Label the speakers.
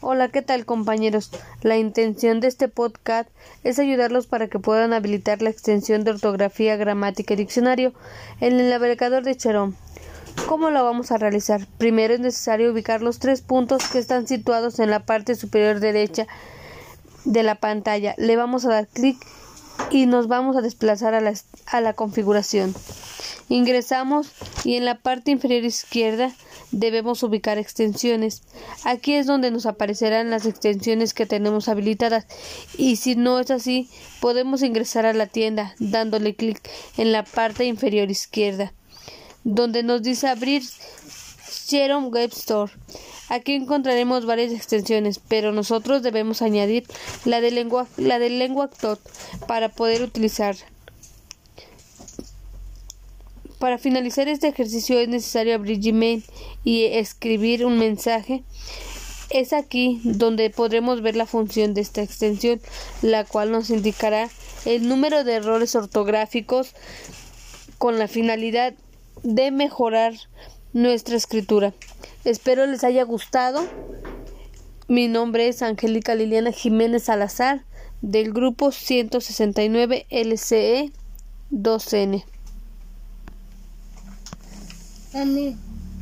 Speaker 1: Hola, ¿qué tal compañeros? La intención de este podcast es ayudarlos para que puedan habilitar la extensión de ortografía, gramática y diccionario en el navegador de Cherón. ¿Cómo lo vamos a realizar? Primero es necesario ubicar los tres puntos que están situados en la parte superior derecha de la pantalla. Le vamos a dar clic y nos vamos a desplazar a la, a la configuración. Ingresamos y en la parte inferior izquierda debemos ubicar extensiones. Aquí es donde nos aparecerán las extensiones que tenemos habilitadas y si no es así podemos ingresar a la tienda dándole clic en la parte inferior izquierda donde nos dice abrir Xerox Web Store. Aquí encontraremos varias extensiones, pero nosotros debemos añadir la de lengua, la para poder utilizar. Para finalizar este ejercicio es necesario abrir Gmail y escribir un mensaje. Es aquí donde podremos ver la función de esta extensión, la cual nos indicará el número de errores ortográficos con la finalidad de mejorar nuestra escritura. Espero les haya gustado. Mi nombre es Angélica Liliana Jiménez Salazar del grupo 169 LCE 2N.
Speaker 2: 嗯。